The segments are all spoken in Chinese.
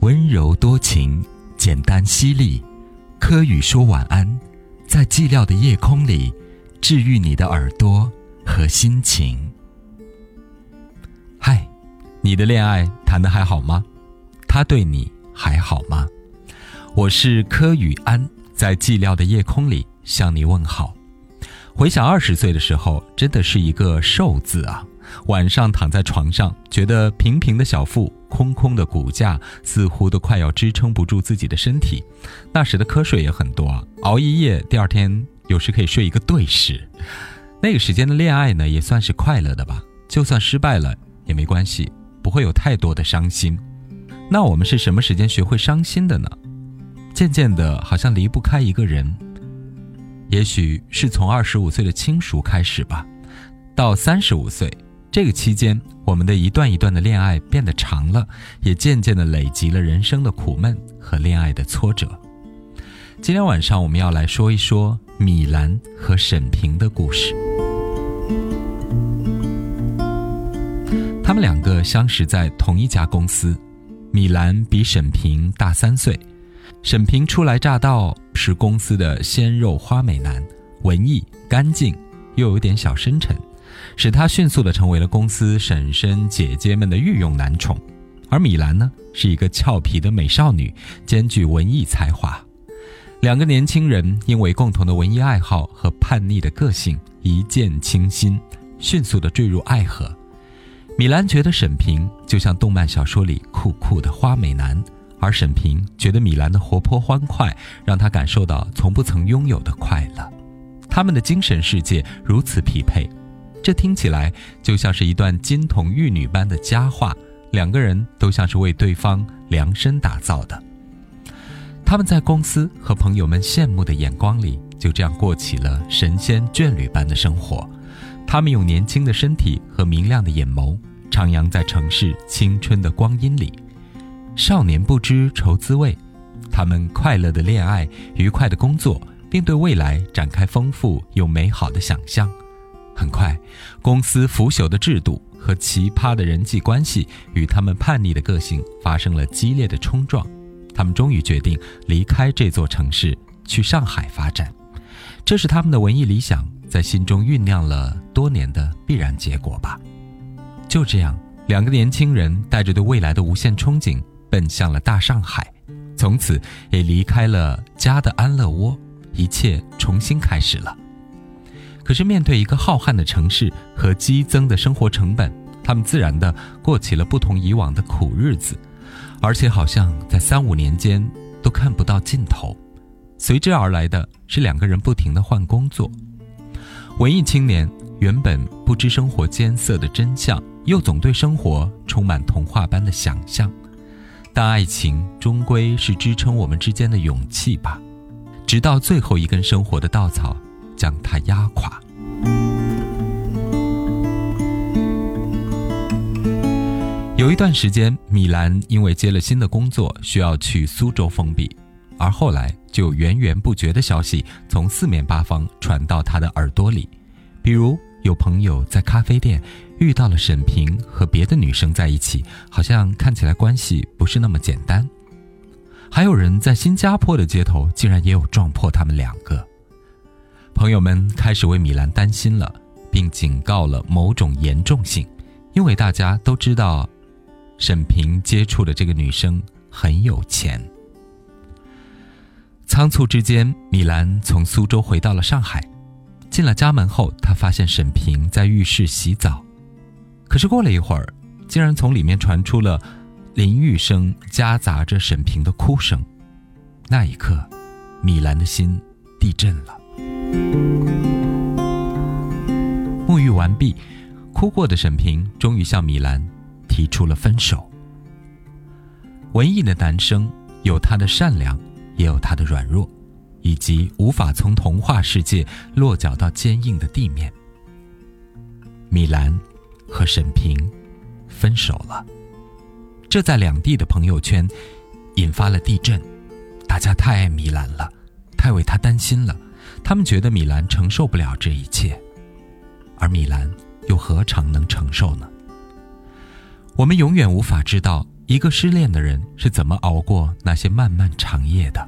温柔多情，简单犀利。柯宇说晚安，在寂寥的夜空里，治愈你的耳朵和心情。嗨，你的恋爱谈得还好吗？他对你还好吗？我是柯宇安，在寂寥的夜空里向你问好。回想二十岁的时候，真的是一个瘦字啊。晚上躺在床上，觉得平平的小腹、空空的骨架，似乎都快要支撑不住自己的身体。那时的瞌睡也很多，熬一夜，第二天有时可以睡一个对时。那个时间的恋爱呢，也算是快乐的吧。就算失败了也没关系，不会有太多的伤心。那我们是什么时间学会伤心的呢？渐渐的，好像离不开一个人。也许是从二十五岁的轻熟开始吧，到三十五岁。这个期间，我们的一段一段的恋爱变得长了，也渐渐的累积了人生的苦闷和恋爱的挫折。今天晚上我们要来说一说米兰和沈平的故事。他们两个相识在同一家公司，米兰比沈平大三岁。沈平初来乍到，是公司的鲜肉花美男，文艺、干净，又有点小深沉。使他迅速地成为了公司婶婶姐姐们的御用男宠，而米兰呢，是一个俏皮的美少女，兼具文艺才华。两个年轻人因为共同的文艺爱好和叛逆的个性，一见倾心，迅速地坠入爱河。米兰觉得沈平就像动漫小说里酷酷的花美男，而沈平觉得米兰的活泼欢快，让他感受到从不曾拥有的快乐。他们的精神世界如此匹配。这听起来就像是一段金童玉女般的佳话，两个人都像是为对方量身打造的。他们在公司和朋友们羡慕的眼光里，就这样过起了神仙眷侣般的生活。他们用年轻的身体和明亮的眼眸，徜徉在城市青春的光阴里。少年不知愁滋味，他们快乐的恋爱，愉快的工作，并对未来展开丰富又美好的想象。很快，公司腐朽的制度和奇葩的人际关系与他们叛逆的个性发生了激烈的冲撞。他们终于决定离开这座城市，去上海发展。这是他们的文艺理想在心中酝酿了多年的必然结果吧。就这样，两个年轻人带着对未来的无限憧憬，奔向了大上海，从此也离开了家的安乐窝，一切重新开始了。可是，面对一个浩瀚的城市和激增的生活成本，他们自然的过起了不同以往的苦日子，而且好像在三五年间都看不到尽头。随之而来的是两个人不停的换工作。文艺青年原本不知生活艰涩的真相，又总对生活充满童话般的想象，但爱情终归是支撑我们之间的勇气吧。直到最后一根生活的稻草。将他压垮。有一段时间，米兰因为接了新的工作，需要去苏州封闭，而后来就源源不绝的消息从四面八方传到他的耳朵里，比如有朋友在咖啡店遇到了沈平和别的女生在一起，好像看起来关系不是那么简单；还有人在新加坡的街头竟然也有撞破他们两个。朋友们开始为米兰担心了，并警告了某种严重性，因为大家都知道，沈平接触的这个女生很有钱。仓促之间，米兰从苏州回到了上海，进了家门后，他发现沈平在浴室洗澡，可是过了一会儿，竟然从里面传出了淋浴声，夹杂着沈平的哭声。那一刻，米兰的心地震了。沐浴完毕，哭过的沈平终于向米兰提出了分手。文艺的男生有他的善良，也有他的软弱，以及无法从童话世界落脚到坚硬的地面。米兰和沈平分手了，这在两地的朋友圈引发了地震。大家太爱米兰了，太为他担心了。他们觉得米兰承受不了这一切，而米兰又何尝能承受呢？我们永远无法知道一个失恋的人是怎么熬过那些漫漫长夜的，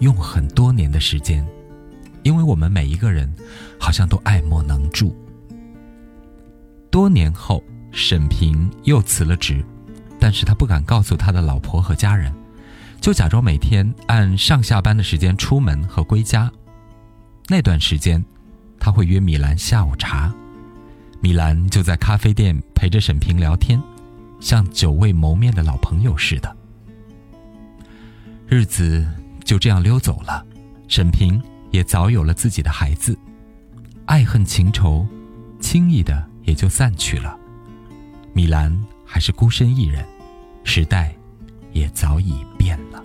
用很多年的时间，因为我们每一个人好像都爱莫能助。多年后，沈平又辞了职，但是他不敢告诉他的老婆和家人，就假装每天按上下班的时间出门和归家。那段时间，他会约米兰下午茶，米兰就在咖啡店陪着沈平聊天。像久未谋面的老朋友似的，日子就这样溜走了。沈平也早有了自己的孩子，爱恨情仇，轻易的也就散去了。米兰还是孤身一人，时代也早已变了。